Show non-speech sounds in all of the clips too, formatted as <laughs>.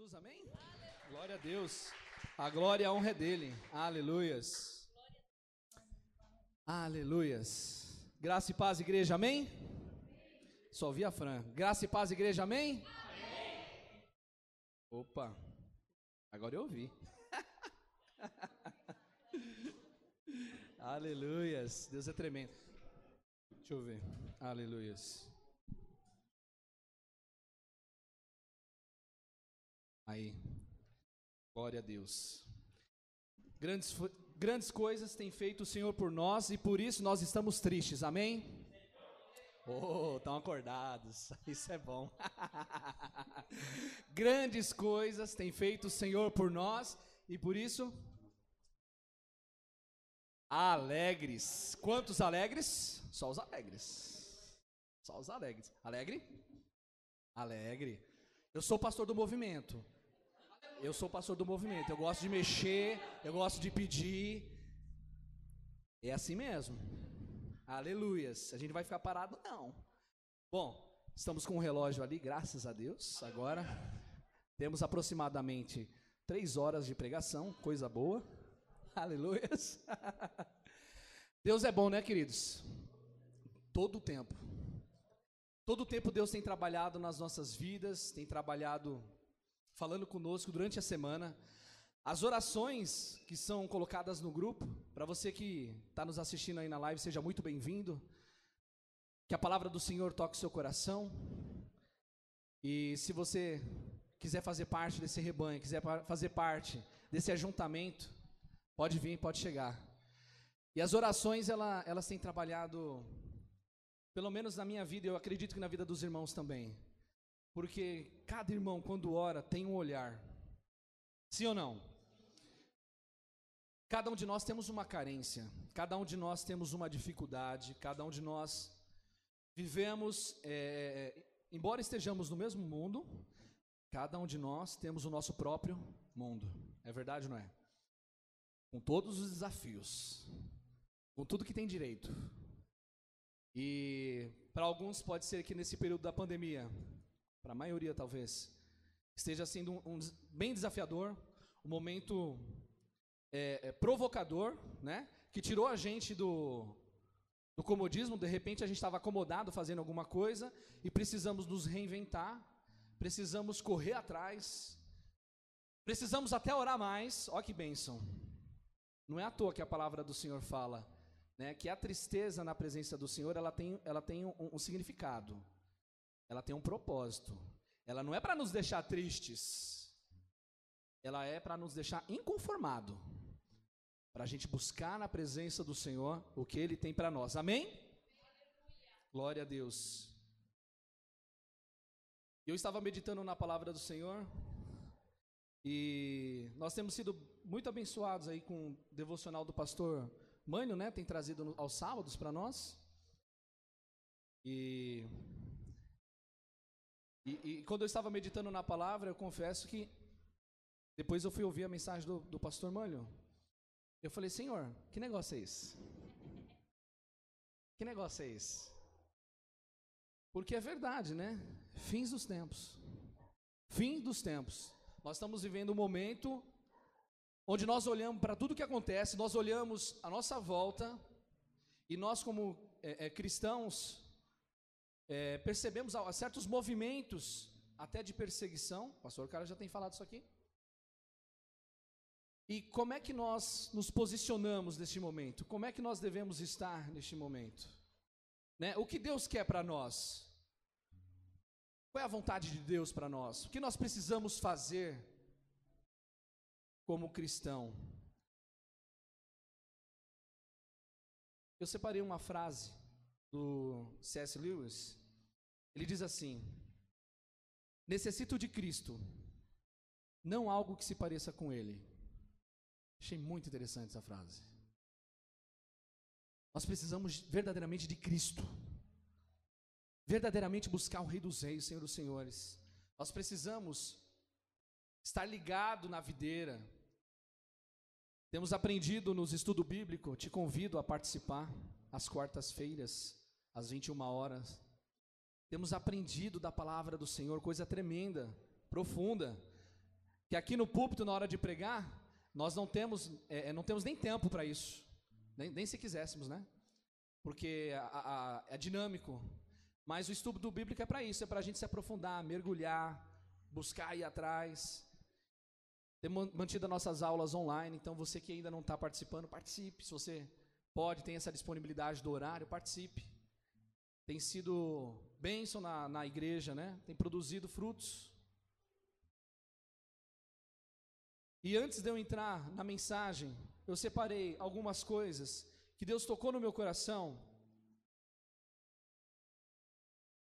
Jesus, amém? Glória a Deus. A glória e a honra é dele. Aleluias. Aleluias. Graça e paz, igreja, amém? Só ouvi a Fran. Graça e paz, igreja, amém? Opa, agora eu ouvi. <laughs> Aleluias. Deus é tremendo. Deixa eu ver. Aleluias. Aí. Glória a Deus. Grandes, grandes coisas tem feito o Senhor por nós e por isso nós estamos tristes. Amém? Oh, estão acordados. <laughs> Isso é bom. <laughs> grandes coisas tem feito o Senhor por nós e por isso alegres. Quantos alegres? Só os alegres. Só os alegres. Alegre? Alegre. Eu sou pastor do movimento. Eu sou pastor do movimento. Eu gosto de mexer, eu gosto de pedir. É assim mesmo. Aleluias. A gente vai ficar parado? Não. Bom, estamos com um relógio ali, graças a Deus. Agora temos aproximadamente três horas de pregação, coisa boa. <laughs> Aleluias. <laughs> Deus é bom, né, queridos? Todo o tempo. Todo o tempo Deus tem trabalhado nas nossas vidas, tem trabalhado falando conosco durante a semana. As orações que são colocadas no grupo, para você que está nos assistindo aí na live, seja muito bem-vindo. Que a palavra do Senhor toque seu coração. E se você quiser fazer parte desse rebanho, quiser fazer parte desse ajuntamento, pode vir, pode chegar. E as orações, ela, elas têm trabalhado, pelo menos na minha vida, eu acredito que na vida dos irmãos também. Porque cada irmão, quando ora, tem um olhar. Sim ou não? Cada um de nós temos uma carência, cada um de nós temos uma dificuldade, cada um de nós vivemos, é, embora estejamos no mesmo mundo, cada um de nós temos o nosso próprio mundo. É verdade ou não é? Com todos os desafios, com tudo que tem direito. E para alguns pode ser que nesse período da pandemia para a maioria talvez, esteja sendo um, um bem desafiador, um momento é, é, provocador, né? Que tirou a gente do, do comodismo. De repente a gente estava acomodado fazendo alguma coisa e precisamos nos reinventar, precisamos correr atrás, precisamos até orar mais. Olha que bênção! Não é à toa que a palavra do Senhor fala, né? Que a tristeza na presença do Senhor ela tem, ela tem um, um significado. Ela tem um propósito. Ela não é para nos deixar tristes. Ela é para nos deixar inconformado. Para a gente buscar na presença do Senhor o que Ele tem para nós. Amém? Glória a Deus. Eu estava meditando na palavra do Senhor e nós temos sido muito abençoados aí com o devocional do pastor Mânio, né? Tem trazido aos sábados para nós. E e, e, quando eu estava meditando na palavra, eu confesso que depois eu fui ouvir a mensagem do, do pastor Mânio. Eu falei, Senhor, que negócio é esse? Que negócio é esse? Porque é verdade, né? Fins dos tempos. Fim dos tempos. Nós estamos vivendo um momento onde nós olhamos para tudo que acontece, nós olhamos a nossa volta e nós, como é, é, cristãos, é, percebemos certos movimentos até de perseguição. O pastor cara já tem falado isso aqui. E como é que nós nos posicionamos neste momento? Como é que nós devemos estar neste momento? Né? O que Deus quer para nós? Qual é a vontade de Deus para nós? O que nós precisamos fazer como cristão? Eu separei uma frase do C.S. Lewis ele diz assim: Necessito de Cristo, não algo que se pareça com Ele. Achei muito interessante essa frase. Nós precisamos verdadeiramente de Cristo, verdadeiramente buscar o Rei dos Reis, Senhor dos Senhores. Nós precisamos estar ligado na videira. Temos aprendido nos estudo bíblico, te convido a participar às quartas-feiras, às 21 horas. Temos aprendido da palavra do Senhor coisa tremenda, profunda. que aqui no púlpito, na hora de pregar, nós não temos, é, é não temos nem tempo para isso, nem, nem, se quiséssemos, né? Porque a, a, é dinâmico. Mas o estudo bíblico é para isso, é para a gente se aprofundar, mergulhar, buscar ir atrás. Temos mantido as nossas aulas online, então você que ainda não está participando, participe. Se você pode, tem essa disponibilidade do horário, participe. Tem sido bênção na, na igreja, né? Tem produzido frutos. E antes de eu entrar na mensagem, eu separei algumas coisas que Deus tocou no meu coração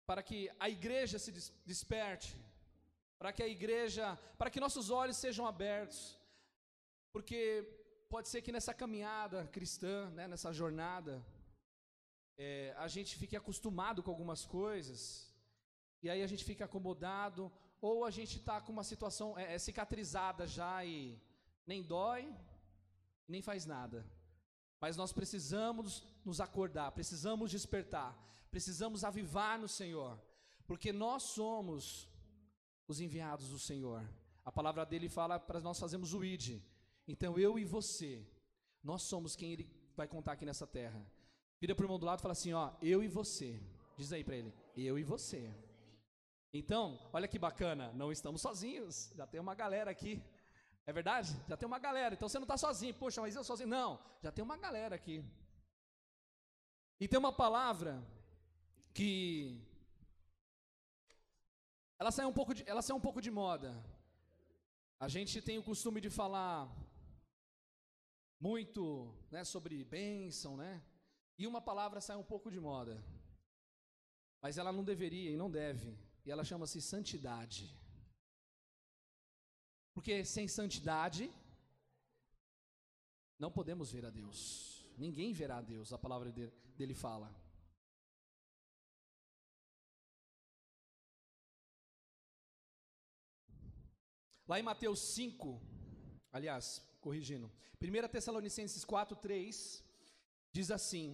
para que a igreja se desperte, para que a igreja, para que nossos olhos sejam abertos, porque pode ser que nessa caminhada cristã, né, nessa jornada, é, a gente fique acostumado com algumas coisas, e aí a gente fica acomodado, ou a gente está com uma situação é, é, cicatrizada já e nem dói, nem faz nada. Mas nós precisamos nos acordar, precisamos despertar, precisamos avivar no Senhor, porque nós somos os enviados do Senhor. A palavra dele fala para nós fazermos o ID. Então eu e você, nós somos quem ele vai contar aqui nessa terra. Vira para o irmão do lado e fala assim: ó, eu e você. Diz aí para ele: eu e você. Então, olha que bacana, não estamos sozinhos, já tem uma galera aqui. É verdade? Já tem uma galera, então você não está sozinho. Poxa, mas eu sozinho? Não, já tem uma galera aqui. E tem uma palavra que ela sai um pouco de, ela um pouco de moda. A gente tem o costume de falar muito, né, sobre bênção, né? E uma palavra sai um pouco de moda. Mas ela não deveria e não deve. E ela chama-se santidade. Porque sem santidade não podemos ver a Deus. Ninguém verá a Deus, a palavra dele fala. Lá em Mateus 5, aliás, corrigindo, 1 Tessalonicenses 4, 3, diz assim: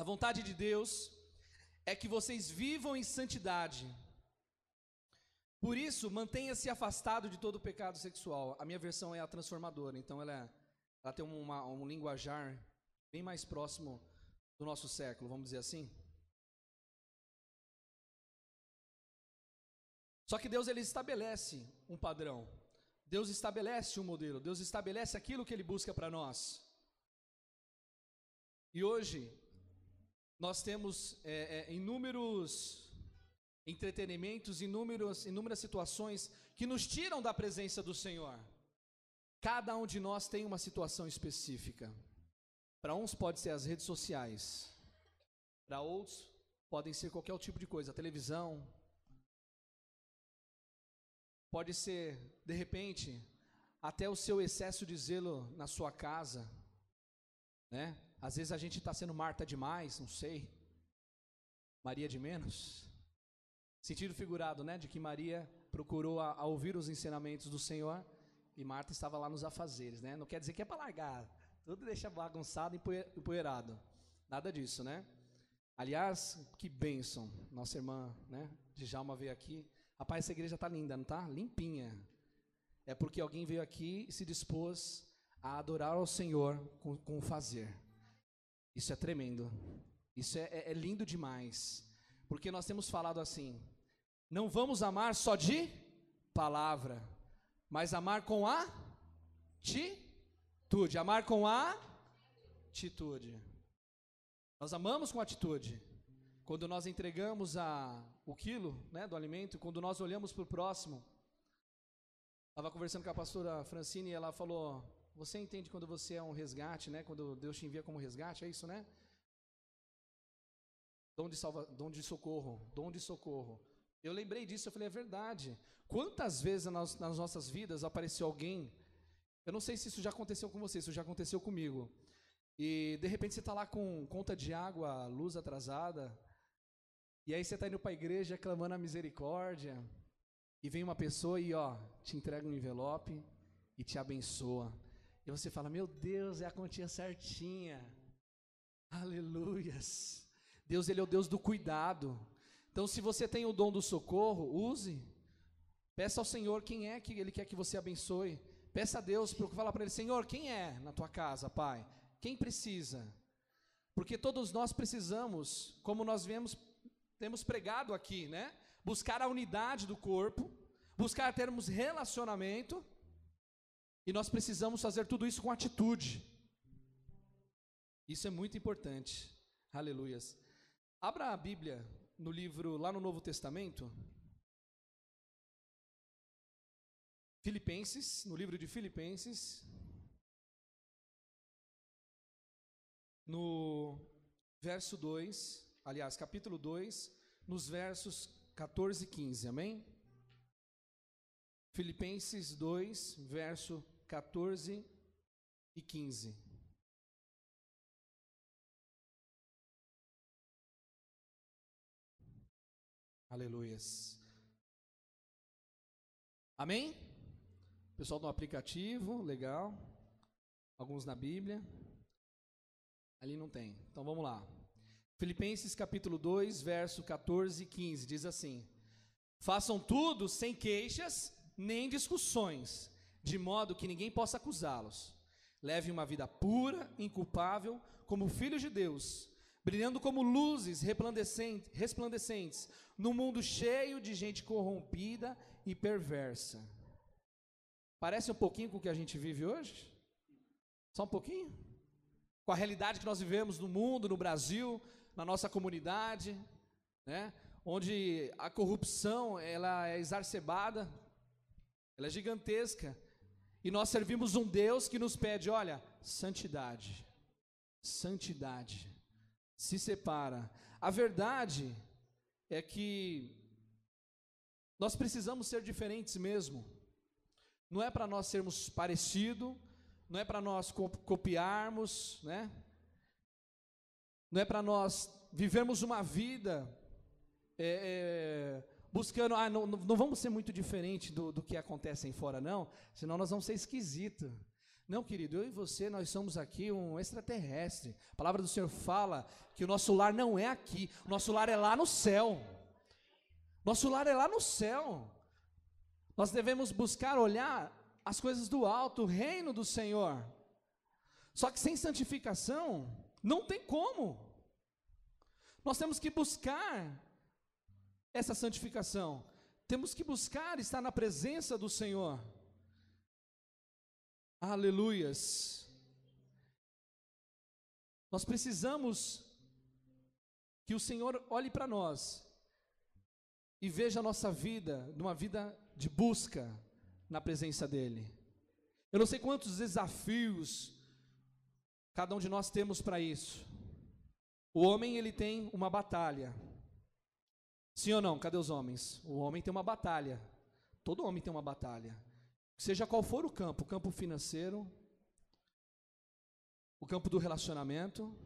A vontade de Deus é que vocês vivam em santidade. Por isso, mantenha-se afastado de todo pecado sexual. A minha versão é a transformadora, então ela, é, ela tem uma, um linguajar bem mais próximo do nosso século, vamos dizer assim. Só que Deus ele estabelece um padrão. Deus estabelece um modelo. Deus estabelece aquilo que ele busca para nós. E hoje nós temos é, é, inúmeros entretenimentos, inúmeros, inúmeras situações que nos tiram da presença do Senhor. Cada um de nós tem uma situação específica. Para uns pode ser as redes sociais, para outros podem ser qualquer tipo de coisa, a televisão, Pode ser, de repente, até o seu excesso de zelo na sua casa, né? Às vezes a gente está sendo Marta demais, não sei, Maria de menos. Sentido figurado, né? De que Maria procurou a, a ouvir os ensinamentos do Senhor e Marta estava lá nos afazeres, né? Não quer dizer que é para largar, tudo deixa bagunçado e empoeirado. Nada disso, né? Aliás, que bênção. Nossa irmã, né? Djalma veio aqui Rapaz, essa igreja está linda, não está? Limpinha. É porque alguém veio aqui e se dispôs a adorar ao Senhor com, com o fazer. Isso é tremendo. Isso é, é, é lindo demais. Porque nós temos falado assim: não vamos amar só de palavra, mas amar com a atitude. Amar com a atitude. Nós amamos com atitude. Quando nós entregamos a, o quilo né, do alimento, quando nós olhamos para o próximo, estava conversando com a pastora Francine e ela falou: Você entende quando você é um resgate, né? Quando Deus te envia como resgate, é isso, né? Dom de, salva, dom de socorro, dom de socorro. Eu lembrei disso, eu falei, é verdade. Quantas vezes nas, nossas vidas apareceu alguém, eu não sei se isso já aconteceu com você, isso já aconteceu comigo. E de repente você está lá com conta de água, luz atrasada, e aí você está indo para a igreja clamando a misericórdia, e vem uma pessoa e ó, te entrega um envelope e te abençoa. E você fala: Meu Deus, é a continha certinha. Aleluias. Deus, Ele é o Deus do cuidado. Então, se você tem o dom do socorro, use. Peça ao Senhor quem é que Ele quer que você abençoe. Peça a Deus, fala para Ele, Senhor, quem é na tua casa, Pai? Quem precisa? Porque todos nós precisamos, como nós vemos, temos pregado aqui, né? Buscar a unidade do corpo, buscar termos relacionamento, e nós precisamos fazer tudo isso com atitude. Isso é muito importante. Aleluias. Abra a Bíblia no livro, lá no Novo Testamento. Filipenses, no livro de Filipenses, no verso 2, aliás, capítulo 2, nos versos 14 e 15, amém? Filipenses 2, verso 14 e 15. Aleluias. Amém? Pessoal do aplicativo, legal. Alguns na Bíblia. Ali não tem. Então vamos lá. Filipenses capítulo 2, verso 14 e 15 diz assim: Façam tudo sem queixas nem discussões, de modo que ninguém possa acusá-los. Levem uma vida pura, inculpável, como filhos de Deus, brilhando como luzes resplandecentes, num mundo cheio de gente corrompida e perversa. Parece um pouquinho com o que a gente vive hoje? Só um pouquinho? Com a realidade que nós vivemos no mundo, no Brasil, na nossa comunidade, né? Onde a corrupção ela é exacerbada, ela é gigantesca, e nós servimos um Deus que nos pede, olha, santidade, santidade, se separa. A verdade é que nós precisamos ser diferentes mesmo. Não é para nós sermos parecidos, não é para nós copiarmos, né? Não é para nós vivermos uma vida é, é, buscando, ah, não, não vamos ser muito diferente do, do que acontece em fora, não, senão nós vamos ser esquisitos. Não, querido, eu e você, nós somos aqui um extraterrestre. A palavra do Senhor fala que o nosso lar não é aqui, o nosso lar é lá no céu. Nosso lar é lá no céu. Nós devemos buscar olhar as coisas do alto, o reino do Senhor. Só que sem santificação, não tem como. Nós temos que buscar essa santificação. Temos que buscar estar na presença do Senhor. Aleluias. Nós precisamos que o Senhor olhe para nós e veja a nossa vida, numa vida de busca na presença dEle. Eu não sei quantos desafios cada um de nós temos para isso. O homem, ele tem uma batalha. Sim ou não? Cadê os homens? O homem tem uma batalha. Todo homem tem uma batalha. Seja qual for o campo, o campo financeiro, o campo do relacionamento.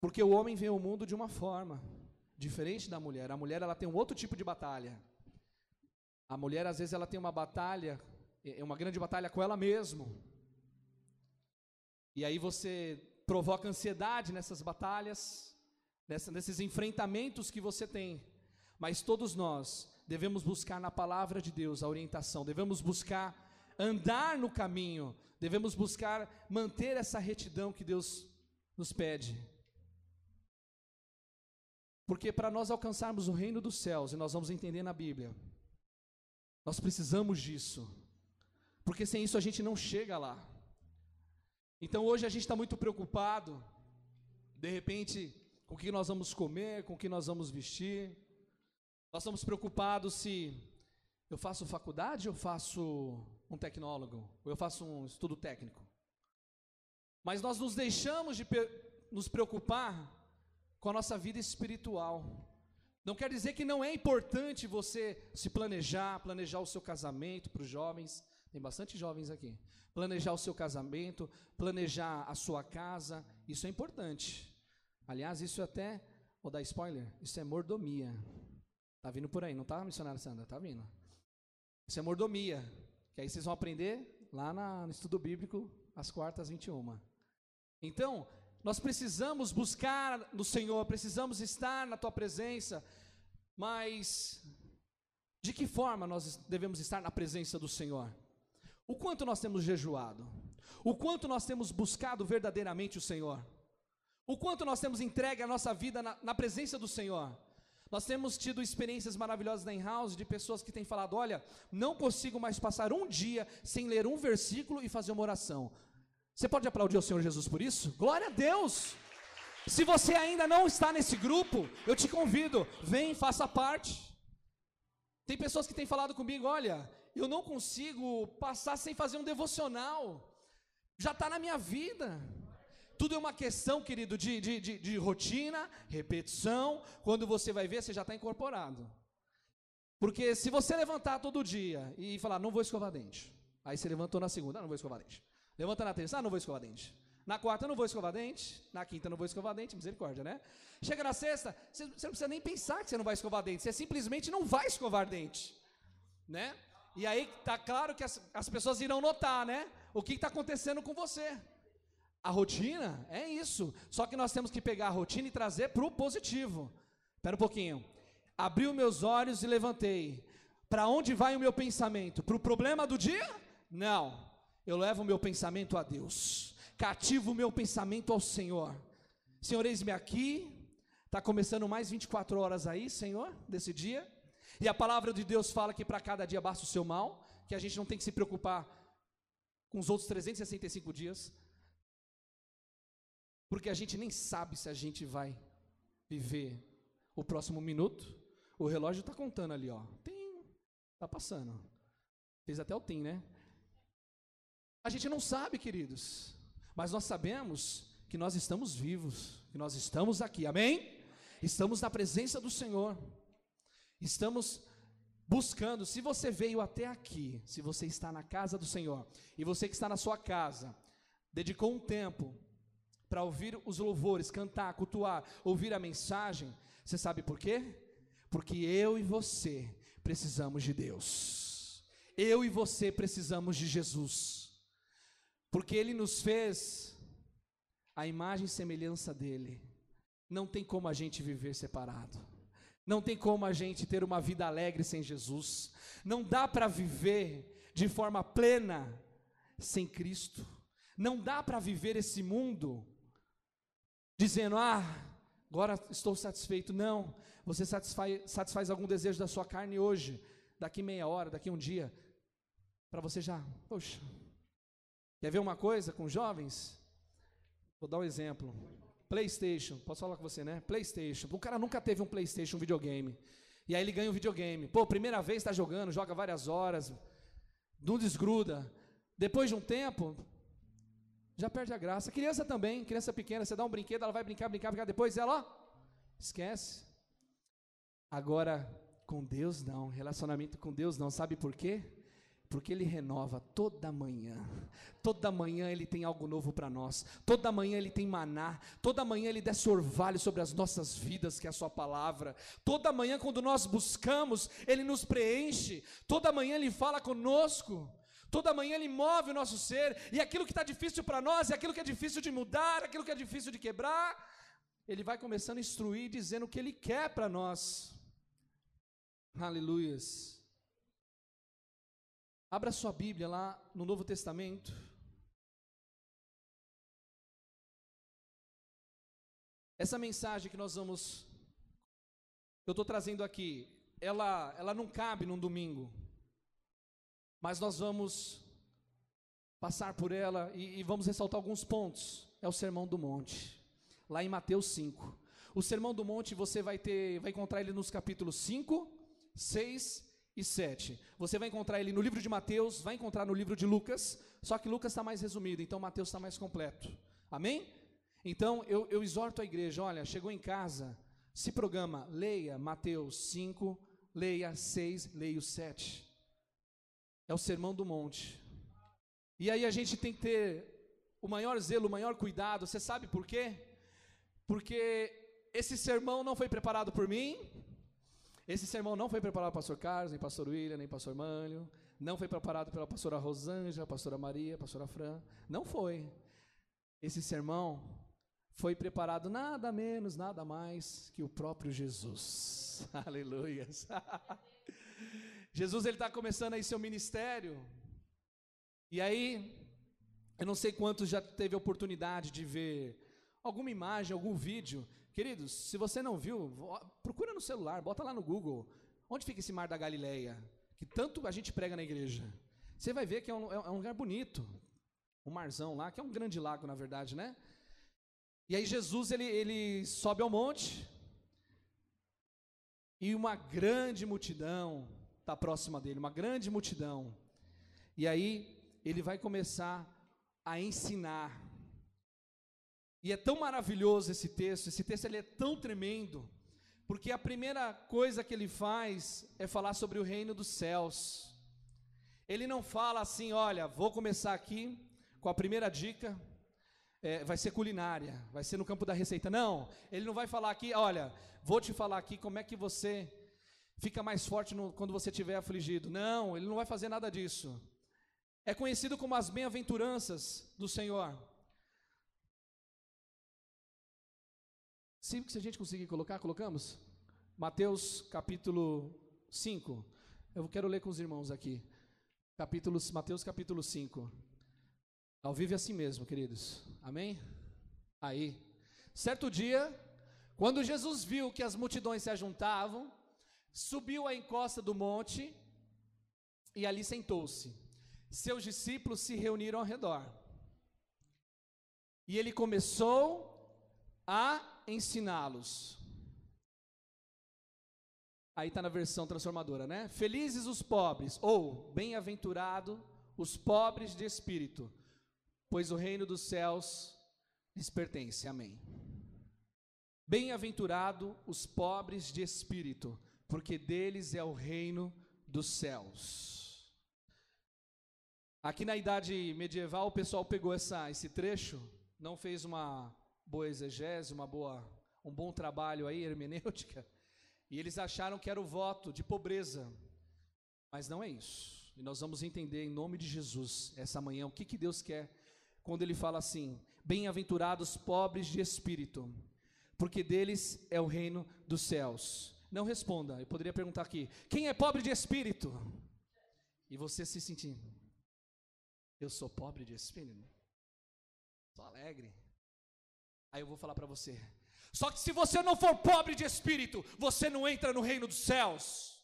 Porque o homem vê o mundo de uma forma diferente da mulher. A mulher ela tem um outro tipo de batalha. A mulher às vezes ela tem uma batalha, é, é uma grande batalha com ela mesma. E aí você provoca ansiedade nessas batalhas, nessa, nesses enfrentamentos que você tem. Mas todos nós devemos buscar na palavra de Deus a orientação, devemos buscar andar no caminho, devemos buscar manter essa retidão que Deus nos pede. Porque para nós alcançarmos o reino dos céus, e nós vamos entender na Bíblia, nós precisamos disso. Porque sem isso a gente não chega lá. Então hoje a gente está muito preocupado, de repente, com o que nós vamos comer, com o que nós vamos vestir. Nós estamos preocupados se eu faço faculdade ou faço um tecnólogo, ou eu faço um estudo técnico. Mas nós nos deixamos de nos preocupar com a nossa vida espiritual. Não quer dizer que não é importante você se planejar, planejar o seu casamento para os jovens. Tem bastante jovens aqui. Planejar o seu casamento, planejar a sua casa, isso é importante. Aliás, isso até, vou dar spoiler, isso é mordomia. Tá vindo por aí, não tá, missionário Sandra? Tá vindo. Isso é mordomia. Que aí vocês vão aprender lá na, no estudo bíblico, às quartas 21. Então, nós precisamos buscar no Senhor, precisamos estar na tua presença, mas De que forma nós devemos estar na presença do Senhor? O quanto nós temos jejuado? O quanto nós temos buscado verdadeiramente o Senhor? O quanto nós temos entregue a nossa vida na, na presença do Senhor? Nós temos tido experiências maravilhosas na in-house de pessoas que têm falado: olha, não consigo mais passar um dia sem ler um versículo e fazer uma oração. Você pode aplaudir o Senhor Jesus por isso? Glória a Deus! Se você ainda não está nesse grupo, eu te convido, vem, faça parte. Tem pessoas que têm falado comigo: olha, eu não consigo passar sem fazer um devocional, já está na minha vida. Tudo é uma questão, querido, de, de, de, de rotina, repetição. Quando você vai ver, você já está incorporado. Porque se você levantar todo dia e falar, não vou escovar dente. Aí você levantou na segunda, ah, não vou escovar dente. Levanta na terça, ah, não vou escovar dente. Na quarta, não vou escovar dente. Na quinta, não vou escovar dente. Misericórdia, né? Chega na sexta, você, não precisa nem pensar que você não vai escovar dente. Você simplesmente não vai escovar dente. Né? E aí tá claro que as, as pessoas irão notar, né? O que está acontecendo com você. A rotina é isso. Só que nós temos que pegar a rotina e trazer para o positivo. Espera um pouquinho. Abri meus olhos e levantei. Para onde vai o meu pensamento? Para o problema do dia? Não. Eu levo o meu pensamento a Deus. Cativo o meu pensamento ao Senhor. Senhor, eis-me aqui. Está começando mais 24 horas aí, Senhor, desse dia. E a palavra de Deus fala que para cada dia basta o seu mal, que a gente não tem que se preocupar com os outros 365 dias. Porque a gente nem sabe se a gente vai viver o próximo minuto. O relógio está contando ali, ó. Tem, tá passando. Fez até o tem, né? A gente não sabe, queridos. Mas nós sabemos que nós estamos vivos, que nós estamos aqui. Amém? Estamos na presença do Senhor. Estamos buscando. Se você veio até aqui, se você está na casa do Senhor, e você que está na sua casa, dedicou um tempo para ouvir os louvores, cantar, cultuar, ouvir a mensagem, você sabe por quê? Porque eu e você precisamos de Deus. Eu e você precisamos de Jesus. Porque ele nos fez a imagem e semelhança dele. Não tem como a gente viver separado. Não tem como a gente ter uma vida alegre sem Jesus. Não dá para viver de forma plena sem Cristo. Não dá para viver esse mundo dizendo, ah, agora estou satisfeito. Não, você satisfaz, satisfaz algum desejo da sua carne hoje, daqui meia hora, daqui um dia, para você já, poxa, quer ver uma coisa com jovens? Vou dar um exemplo. PlayStation, posso falar com você, né? PlayStation. O cara nunca teve um PlayStation, um videogame. E aí ele ganha um videogame. Pô, primeira vez está jogando, joga várias horas, não desgruda. Depois de um tempo, já perde a graça. Criança também, criança pequena, você dá um brinquedo, ela vai brincar, brincar, brincar, depois ela, ó, esquece. Agora, com Deus não, relacionamento com Deus não, sabe por quê? Porque Ele renova toda manhã, toda manhã Ele tem algo novo para nós, toda manhã Ele tem maná, toda manhã Ele desce orvalho sobre as nossas vidas, que é a Sua palavra, toda manhã, quando nós buscamos, Ele nos preenche, toda manhã Ele fala conosco. Toda manhã Ele move o nosso ser, e aquilo que está difícil para nós, e aquilo que é difícil de mudar, aquilo que é difícil de quebrar, Ele vai começando a instruir, dizendo o que Ele quer para nós. Aleluias. Abra sua Bíblia lá no Novo Testamento. Essa mensagem que nós vamos, eu estou trazendo aqui, ela, ela não cabe num domingo. Mas nós vamos passar por ela e, e vamos ressaltar alguns pontos. É o Sermão do Monte, lá em Mateus 5. O Sermão do Monte você vai ter, vai encontrar ele nos capítulos 5, 6 e 7. Você vai encontrar ele no livro de Mateus, vai encontrar no livro de Lucas, só que Lucas está mais resumido, então Mateus está mais completo. Amém? Então eu, eu exorto a igreja: olha, chegou em casa, se programa, leia Mateus 5, leia 6, leia o 7. É o sermão do monte. E aí a gente tem que ter o maior zelo, o maior cuidado. Você sabe por quê? Porque esse sermão não foi preparado por mim. Esse sermão não foi preparado pelo pastor Carlos, nem pastor William, nem pastor Mânlio. Não foi preparado pela pastora Rosângela, pastora Maria, pastora Fran. Não foi. Esse sermão foi preparado nada menos, nada mais que o próprio Jesus. <laughs> Aleluia. <laughs> Jesus ele está começando aí seu ministério. E aí, eu não sei quantos já teve oportunidade de ver alguma imagem, algum vídeo. Queridos, se você não viu, procura no celular, bota lá no Google. Onde fica esse mar da Galileia? Que tanto a gente prega na igreja. Você vai ver que é um, é um lugar bonito. Um marzão lá, que é um grande lago, na verdade, né? E aí Jesus ele, ele sobe ao monte. E uma grande multidão está próxima dele, uma grande multidão. E aí ele vai começar a ensinar. E é tão maravilhoso esse texto, esse texto ele é tão tremendo, porque a primeira coisa que ele faz é falar sobre o reino dos céus. Ele não fala assim, olha, vou começar aqui com a primeira dica, é, vai ser culinária, vai ser no campo da receita. Não, ele não vai falar aqui, olha, vou te falar aqui como é que você fica mais forte no, quando você estiver afligido. Não, ele não vai fazer nada disso. É conhecido como as bem-aventuranças do Senhor. Se, se a gente conseguir colocar, colocamos? Mateus capítulo 5. Eu quero ler com os irmãos aqui. Capítulo, Mateus capítulo 5. Ao vivo é assim mesmo, queridos. Amém? Aí. Certo dia, quando Jesus viu que as multidões se ajuntavam, subiu à encosta do monte e ali sentou-se. Seus discípulos se reuniram ao redor. E ele começou a ensiná-los. Aí está na versão transformadora, né? Felizes os pobres, ou bem-aventurado os pobres de espírito, pois o reino dos céus lhes pertence. Amém. Bem-aventurado os pobres de espírito, porque deles é o reino dos céus. Aqui na idade medieval, o pessoal pegou essa, esse trecho, não fez uma boa exegese, uma boa, um bom trabalho aí, hermenêutica, e eles acharam que era o voto de pobreza. Mas não é isso. E nós vamos entender em nome de Jesus essa manhã o que, que Deus quer quando Ele fala assim: Bem-aventurados pobres de espírito, porque deles é o reino dos céus. Não responda. Eu poderia perguntar aqui: quem é pobre de espírito? E você se sentir, eu sou pobre de espírito, sou alegre. Aí eu vou falar para você: só que se você não for pobre de espírito, você não entra no reino dos céus.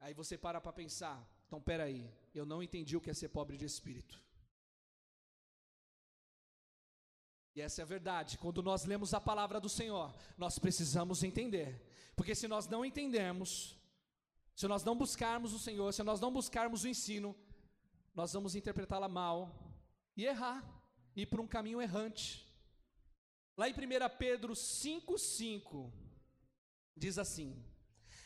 Aí você para para pensar: então peraí, eu não entendi o que é ser pobre de espírito. E essa é a verdade. Quando nós lemos a palavra do Senhor, nós precisamos entender. Porque se nós não entendermos, se nós não buscarmos o Senhor, se nós não buscarmos o ensino, nós vamos interpretá-la mal e errar, ir por um caminho errante. Lá em 1 Pedro 5,5, diz assim: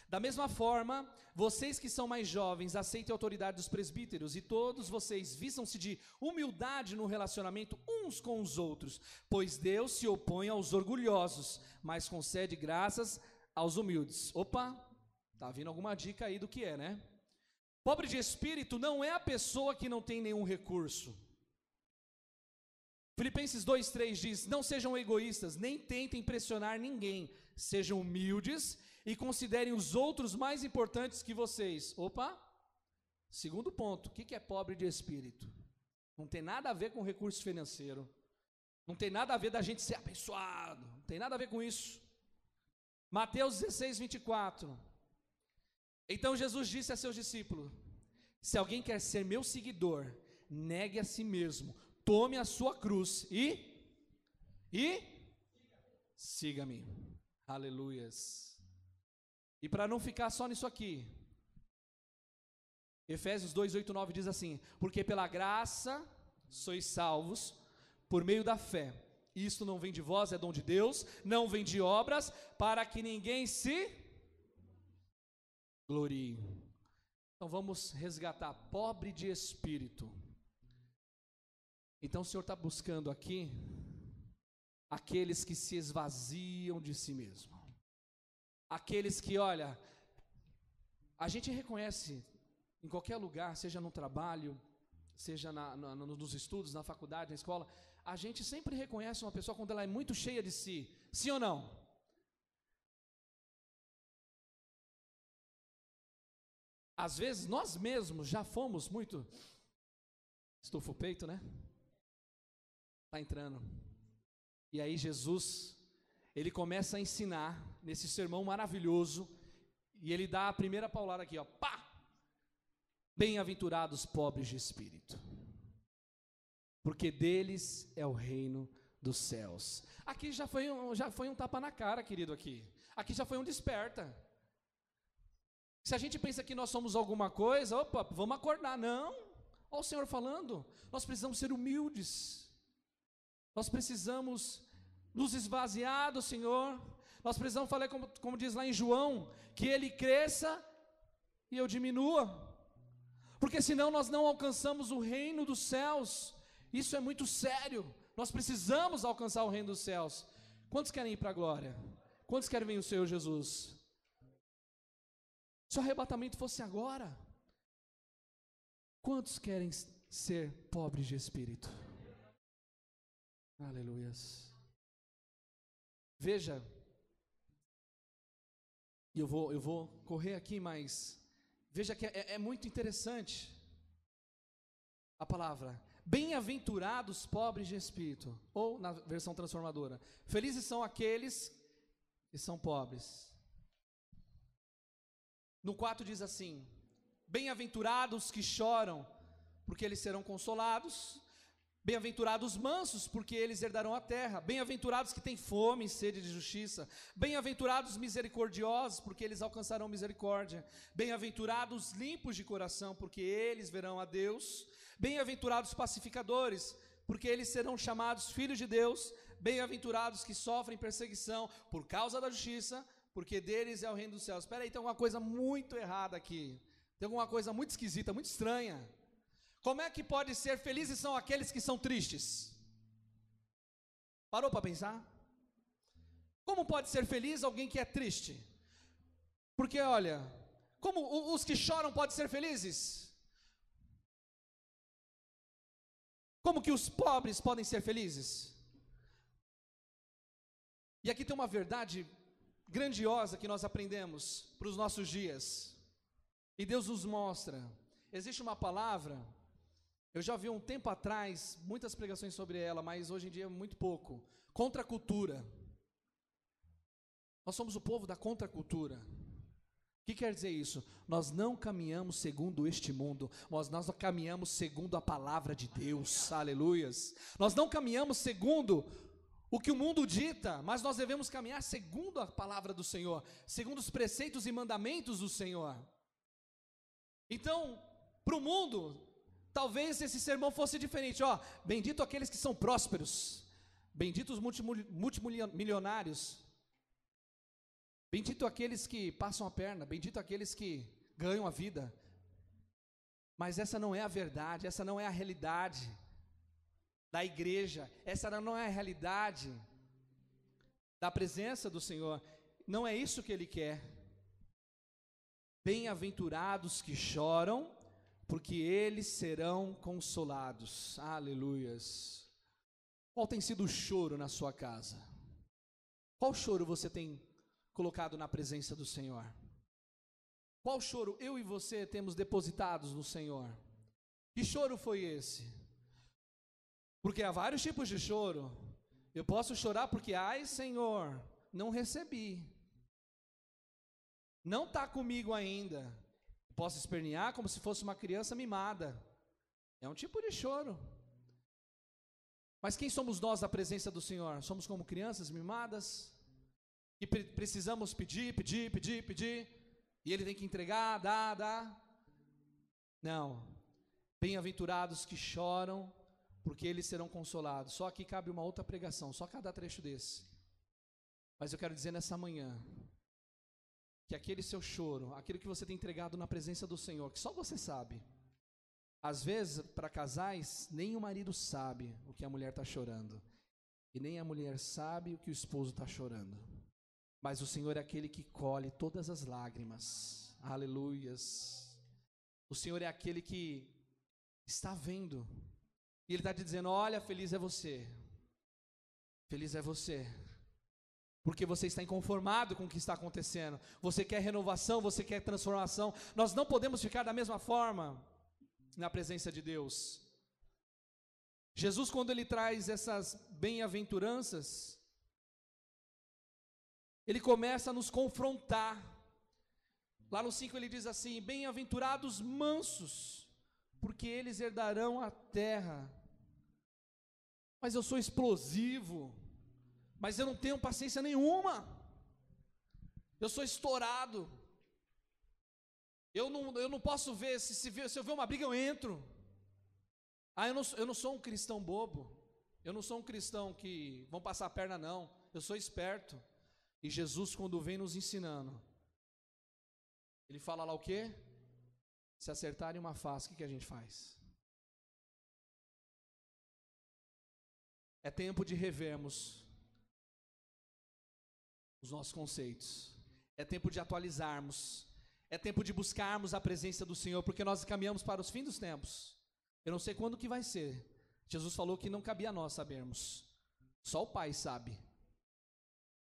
Da mesma forma, vocês que são mais jovens, aceitem a autoridade dos presbíteros, e todos vocês vistam-se de humildade no relacionamento uns com os outros, pois Deus se opõe aos orgulhosos, mas concede graças aos humildes. Opa, tá vindo alguma dica aí do que é, né? Pobre de espírito não é a pessoa que não tem nenhum recurso. Filipenses 2,3 diz: Não sejam egoístas, nem tentem impressionar ninguém, sejam humildes e considerem os outros mais importantes que vocês. Opa! Segundo ponto, o que é pobre de espírito? Não tem nada a ver com recurso financeiro. Não tem nada a ver da gente ser abençoado. Não tem nada a ver com isso. Mateus 16, 24. Então Jesus disse a seus discípulos: Se alguém quer ser meu seguidor, negue a si mesmo, tome a sua cruz e e siga-me. Aleluias. E para não ficar só nisso aqui, Efésios 2, 8, 9 diz assim: Porque pela graça sois salvos por meio da fé. Isto não vem de vós, é dom de Deus, não vem de obras, para que ninguém se glorie. Então vamos resgatar, pobre de espírito. Então o Senhor está buscando aqui aqueles que se esvaziam de si mesmo aqueles que, olha, a gente reconhece em qualquer lugar, seja no trabalho, seja na, na, nos estudos, na faculdade, na escola, a gente sempre reconhece uma pessoa quando ela é muito cheia de si, sim ou não? Às vezes nós mesmos já fomos muito. Estufa o peito, né? Está entrando. E aí Jesus, ele começa a ensinar nesse sermão maravilhoso. E ele dá a primeira paulada aqui, ó. Pá! Bem-aventurados pobres de espírito, porque deles é o reino dos céus. Aqui já foi um, já foi um tapa na cara, querido, aqui. Aqui já foi um desperta. Se a gente pensa que nós somos alguma coisa, opa, vamos acordar. Não. Olha o Senhor falando. Nós precisamos ser humildes. Nós precisamos nos esvaziar do Senhor. Nós precisamos falar, como, como diz lá em João, que Ele cresça e eu diminua. Porque senão nós não alcançamos o reino dos céus. Isso é muito sério. Nós precisamos alcançar o reino dos céus. Quantos querem ir para a glória? Quantos querem ver o Senhor Jesus? Se o arrebatamento fosse agora, quantos querem ser pobres de espírito? Aleluias. Veja, e eu vou, eu vou correr aqui, mas veja que é, é muito interessante a palavra Bem-aventurados pobres de espírito, ou na versão transformadora, felizes são aqueles que são pobres. No 4 diz assim: Bem-aventurados que choram, porque eles serão consolados. Bem-aventurados mansos, porque eles herdarão a terra. Bem-aventurados que têm fome e sede de justiça. Bem-aventurados misericordiosos, porque eles alcançarão misericórdia. Bem-aventurados limpos de coração, porque eles verão a Deus. Bem-aventurados pacificadores, porque eles serão chamados filhos de Deus. Bem-aventurados que sofrem perseguição por causa da justiça, porque deles é o reino dos céus. Espera aí, tem alguma coisa muito errada aqui. Tem alguma coisa muito esquisita, muito estranha. Como é que pode ser felizes são aqueles que são tristes? Parou para pensar? Como pode ser feliz alguém que é triste? Porque olha, como os que choram podem ser felizes? Como que os pobres podem ser felizes? E aqui tem uma verdade grandiosa que nós aprendemos para os nossos dias. E Deus nos mostra. Existe uma palavra, eu já vi um tempo atrás muitas pregações sobre ela, mas hoje em dia muito pouco. Contra a cultura. Nós somos o povo da contracultura que quer dizer isso? Nós não caminhamos segundo este mundo, mas nós caminhamos segundo a palavra de Deus, aleluias. Nós não caminhamos segundo o que o mundo dita, mas nós devemos caminhar segundo a palavra do Senhor, segundo os preceitos e mandamentos do Senhor. Então, para o mundo, talvez esse sermão fosse diferente, ó, bendito aqueles que são prósperos, benditos multimilionários, Bendito aqueles que passam a perna, bendito aqueles que ganham a vida. Mas essa não é a verdade, essa não é a realidade da igreja, essa não é a realidade da presença do Senhor. Não é isso que Ele quer. Bem-aventurados que choram, porque eles serão consolados. Aleluias. Qual tem sido o choro na sua casa? Qual choro você tem colocado na presença do Senhor? Qual choro eu e você temos depositados no Senhor? Que choro foi esse? Porque há vários tipos de choro. Eu posso chorar porque, ai Senhor, não recebi. Não está comigo ainda. Posso espernear como se fosse uma criança mimada. É um tipo de choro. Mas quem somos nós na presença do Senhor? Somos como crianças mimadas? que pre precisamos pedir, pedir, pedir, pedir, e ele tem que entregar, dar, dar. Não. Bem-aventurados que choram, porque eles serão consolados. Só aqui cabe uma outra pregação, só cada trecho desse. Mas eu quero dizer nessa manhã que aquele seu choro, aquilo que você tem entregado na presença do Senhor, que só você sabe. Às vezes, para casais, nem o marido sabe o que a mulher está chorando. E nem a mulher sabe o que o esposo está chorando. Mas o Senhor é aquele que colhe todas as lágrimas. Aleluias. O Senhor é aquele que está vendo. E Ele está te dizendo: Olha, feliz é você. Feliz é você. Porque você está inconformado com o que está acontecendo. Você quer renovação, você quer transformação. Nós não podemos ficar da mesma forma na presença de Deus. Jesus, quando ele traz essas bem-aventuranças, ele começa a nos confrontar. Lá no 5 ele diz assim: Bem-aventurados mansos, porque eles herdarão a terra. Mas eu sou explosivo, mas eu não tenho paciência nenhuma. Eu sou estourado. Eu não, eu não posso ver, se, se, se eu ver uma briga, eu entro. Ah, eu não, eu não sou um cristão bobo. Eu não sou um cristão que vão passar a perna, não. Eu sou esperto. E Jesus, quando vem nos ensinando, ele fala lá o quê? Se acertarem uma face, o que, que a gente faz? É tempo de revermos os nossos conceitos. É tempo de atualizarmos. É tempo de buscarmos a presença do Senhor, porque nós caminhamos para os fins dos tempos. Eu não sei quando que vai ser. Jesus falou que não cabia a nós sabermos. Só o Pai sabe.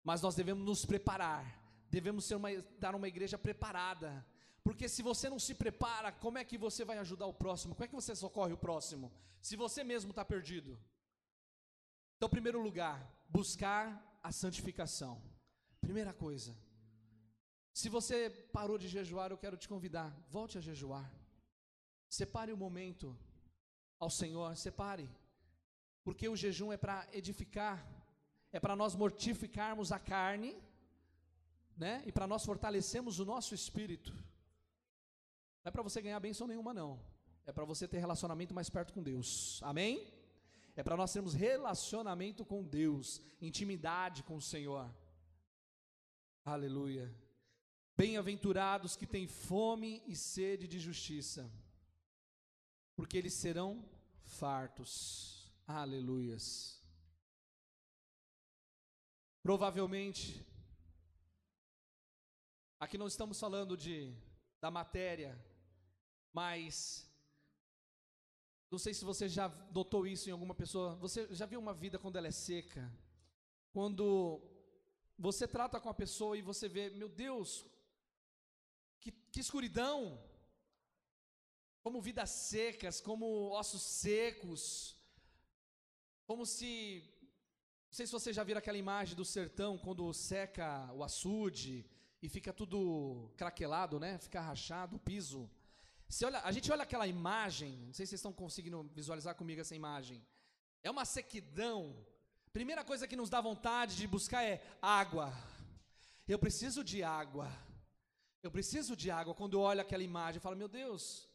Mas nós devemos nos preparar. Devemos ser uma, estar uma igreja preparada. Porque se você não se prepara, como é que você vai ajudar o próximo? Como é que você socorre o próximo? Se você mesmo está perdido. Então, primeiro lugar, buscar a santificação. Primeira coisa. Se você parou de jejuar, eu quero te convidar, volte a jejuar. Separe o momento ao Senhor, separe. Porque o jejum é para edificar, é para nós mortificarmos a carne, né? E para nós fortalecermos o nosso espírito. Não é para você ganhar bênção nenhuma, não. É para você ter relacionamento mais perto com Deus. Amém? É para nós termos relacionamento com Deus, intimidade com o Senhor. Aleluia. Bem-aventurados que têm fome e sede de justiça, porque eles serão fartos. Aleluias. Provavelmente, aqui não estamos falando de da matéria, mas não sei se você já notou isso em alguma pessoa. Você já viu uma vida quando ela é seca? Quando você trata com a pessoa e você vê, meu Deus, que, que escuridão! Como vidas secas, como ossos secos, como se não sei se você já viu aquela imagem do sertão quando seca o açude e fica tudo craquelado, né? Fica rachado o piso. Você olha, a gente olha aquela imagem, não sei se vocês estão conseguindo visualizar comigo essa imagem. É uma sequidão. Primeira coisa que nos dá vontade de buscar é água. Eu preciso de água. Eu preciso de água. Quando eu olho aquela imagem, eu falo, meu Deus.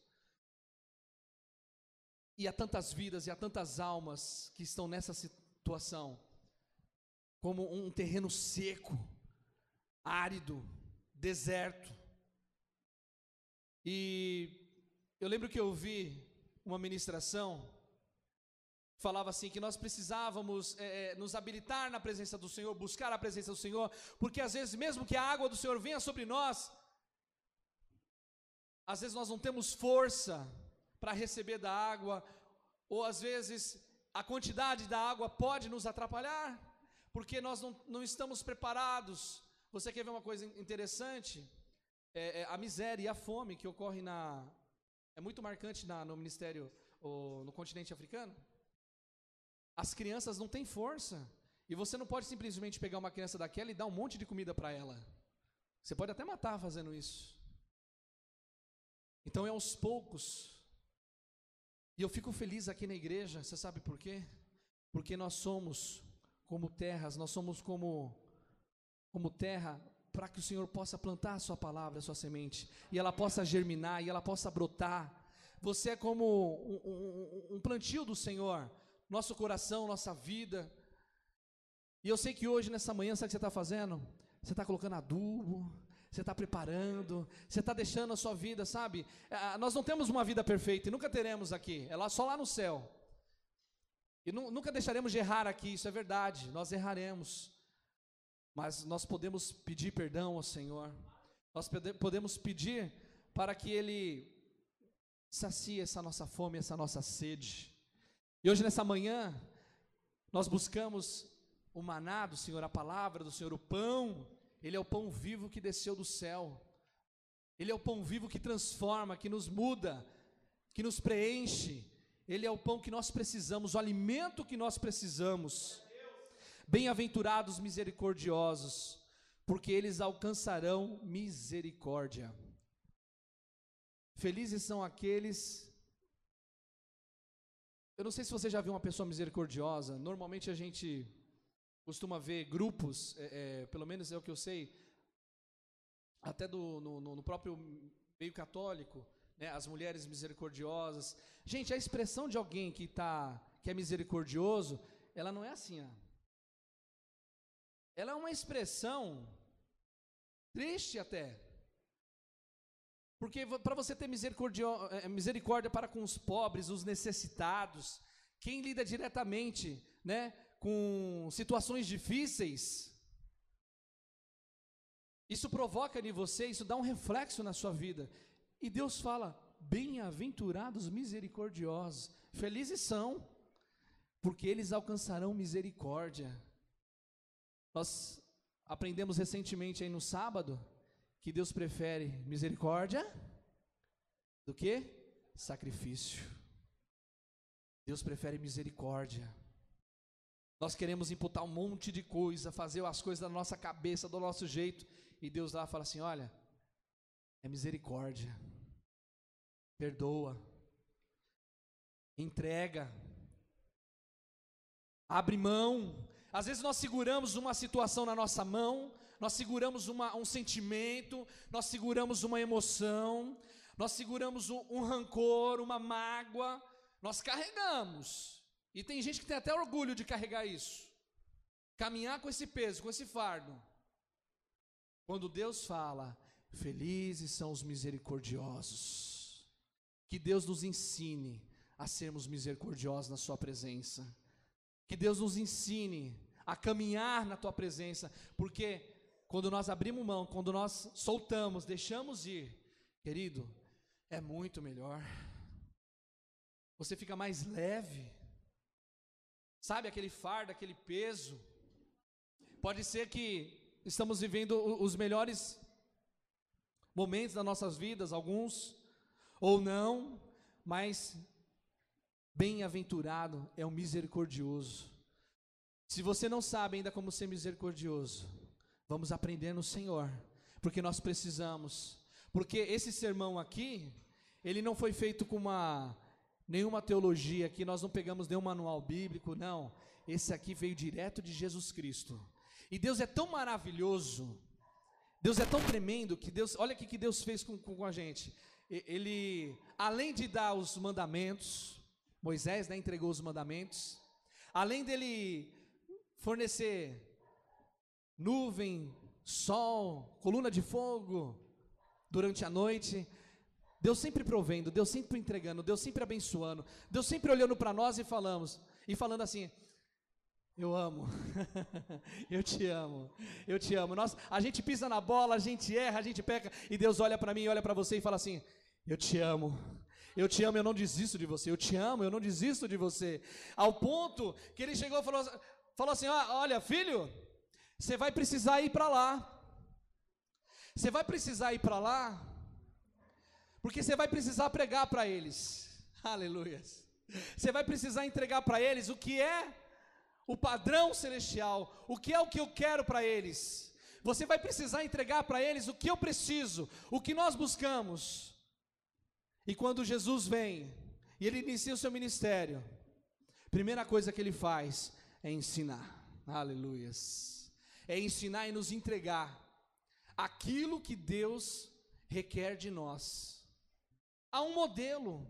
E há tantas vidas e há tantas almas que estão nessa situação como um terreno seco, árido, deserto. E eu lembro que eu vi uma ministração falava assim que nós precisávamos é, nos habilitar na presença do Senhor, buscar a presença do Senhor, porque às vezes mesmo que a água do Senhor venha sobre nós, às vezes nós não temos força para receber da água, ou às vezes a quantidade da água pode nos atrapalhar porque nós não, não estamos preparados. Você quer ver uma coisa interessante? É, é, a miséria e a fome que ocorre na. É muito marcante na, no ministério, no continente africano. As crianças não têm força. E você não pode simplesmente pegar uma criança daquela e dar um monte de comida para ela. Você pode até matar fazendo isso. Então é aos poucos. E eu fico feliz aqui na igreja, você sabe por quê? Porque nós somos como terras, nós somos como, como terra para que o Senhor possa plantar a sua palavra, a sua semente, e ela possa germinar, e ela possa brotar. Você é como um, um, um plantio do Senhor, nosso coração, nossa vida. E eu sei que hoje, nessa manhã, sabe o que você está fazendo? Você está colocando adubo, você está preparando, você está deixando a sua vida, sabe? Ah, nós não temos uma vida perfeita e nunca teremos aqui, é só lá no céu. E nu, nunca deixaremos de errar aqui, isso é verdade, nós erraremos. Mas nós podemos pedir perdão ao Senhor. Nós podemos pedir para que Ele sacie essa nossa fome, essa nossa sede. E hoje, nessa manhã, nós buscamos o maná do Senhor, a palavra do Senhor, o pão, ele é o pão vivo que desceu do céu. Ele é o pão vivo que transforma, que nos muda, que nos preenche. Ele é o pão que nós precisamos, o alimento que nós precisamos. Bem-aventurados misericordiosos, porque eles alcançarão misericórdia. Felizes são aqueles. Eu não sei se você já viu uma pessoa misericordiosa. Normalmente a gente costuma ver grupos, é, é, pelo menos é o que eu sei, até do, no, no próprio meio católico, né, as mulheres misericordiosas. Gente, a expressão de alguém que tá, que é misericordioso, ela não é assim. Ó. Ela é uma expressão triste até. Porque para você ter eh, misericórdia para com os pobres, os necessitados, quem lida diretamente né, com situações difíceis, isso provoca em você, isso dá um reflexo na sua vida. E Deus fala: bem-aventurados misericordiosos, felizes são, porque eles alcançarão misericórdia. Nós aprendemos recentemente aí no sábado que Deus prefere misericórdia do que sacrifício. Deus prefere misericórdia. Nós queremos imputar um monte de coisa, fazer as coisas da nossa cabeça, do nosso jeito, e Deus lá fala assim: olha, é misericórdia, perdoa, entrega, abre mão. Às vezes nós seguramos uma situação na nossa mão, nós seguramos uma, um sentimento, nós seguramos uma emoção, nós seguramos um, um rancor, uma mágoa, nós carregamos. E tem gente que tem até orgulho de carregar isso, caminhar com esse peso, com esse fardo. Quando Deus fala, felizes são os misericordiosos, que Deus nos ensine a sermos misericordiosos na Sua presença, que Deus nos ensine a caminhar na Tua presença, porque quando nós abrimos mão, quando nós soltamos, deixamos ir, querido, é muito melhor. Você fica mais leve. Sabe aquele fardo, aquele peso? Pode ser que estamos vivendo os melhores momentos das nossas vidas, alguns ou não, mas bem-aventurado é o misericordioso. Se você não sabe ainda como ser misericordioso, Vamos aprender no Senhor, porque nós precisamos. Porque esse sermão aqui, ele não foi feito com uma nenhuma teologia aqui, nós não pegamos nenhum manual bíblico, não. Esse aqui veio direto de Jesus Cristo. E Deus é tão maravilhoso, Deus é tão tremendo que Deus, olha o que Deus fez com, com a gente. Ele, além de dar os mandamentos, Moisés né, entregou os mandamentos, além dele fornecer nuvem, sol, coluna de fogo durante a noite. Deus sempre provendo, Deus sempre entregando, Deus sempre abençoando, Deus sempre olhando para nós e falamos e falando assim: eu amo, <laughs> eu te amo, eu te amo. Nós, a gente pisa na bola, a gente erra, a gente peca, e Deus olha para mim, olha para você e fala assim: Eu te amo, eu te amo, eu não desisto de você, eu te amo, eu não desisto de você. Ao ponto que ele chegou e falou, falou assim: Olha, filho, você vai precisar ir para lá. Você vai precisar ir para lá, porque você vai precisar pregar para eles. <laughs> Aleluia. Você vai precisar entregar para eles o que é o padrão celestial, o que é o que eu quero para eles. Você vai precisar entregar para eles o que eu preciso, o que nós buscamos. E quando Jesus vem e ele inicia o seu ministério, primeira coisa que ele faz é ensinar. Aleluias é ensinar e nos entregar aquilo que Deus requer de nós. Há um modelo,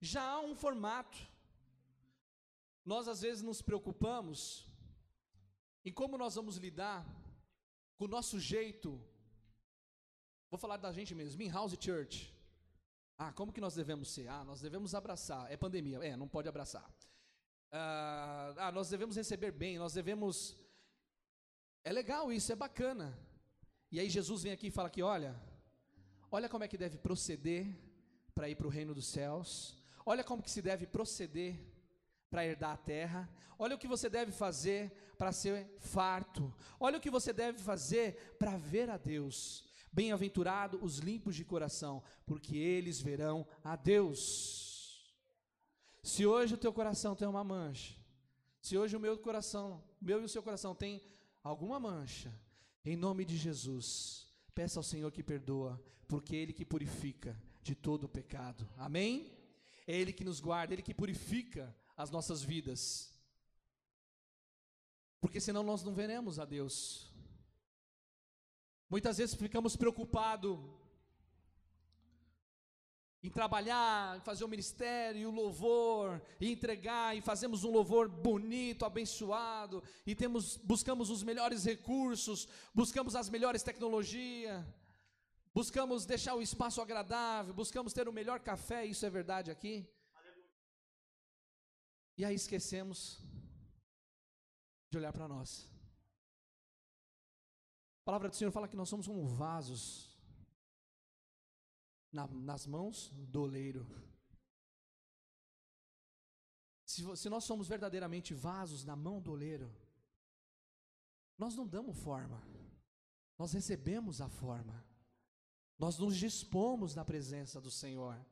já há um formato. Nós às vezes nos preocupamos em como nós vamos lidar com o nosso jeito. Vou falar da gente mesmo, in house church. Ah, como que nós devemos ser? Ah, nós devemos abraçar. É pandemia, é, não pode abraçar. Ah, ah nós devemos receber bem, nós devemos é legal isso, é bacana. E aí Jesus vem aqui e fala que, olha, olha como é que deve proceder para ir para o reino dos céus. Olha como que se deve proceder para herdar a terra. Olha o que você deve fazer para ser farto. Olha o que você deve fazer para ver a Deus. Bem-aventurado os limpos de coração, porque eles verão a Deus. Se hoje o teu coração tem uma mancha, se hoje o meu coração, meu e o seu coração tem alguma mancha, em nome de Jesus, peça ao Senhor que perdoa, porque é Ele que purifica de todo o pecado. Amém? É Ele que nos guarda, é Ele que purifica as nossas vidas. Porque senão nós não veremos a Deus. Muitas vezes ficamos preocupados em trabalhar, em fazer o ministério, o louvor, e entregar, e fazemos um louvor bonito, abençoado, e temos, buscamos os melhores recursos, buscamos as melhores tecnologias, buscamos deixar o espaço agradável, buscamos ter o melhor café, isso é verdade aqui. E aí esquecemos de olhar para nós. A palavra do Senhor fala que nós somos como vasos na, nas mãos do oleiro. Se, se nós somos verdadeiramente vasos na mão do oleiro, nós não damos forma, nós recebemos a forma, nós nos dispomos na presença do Senhor.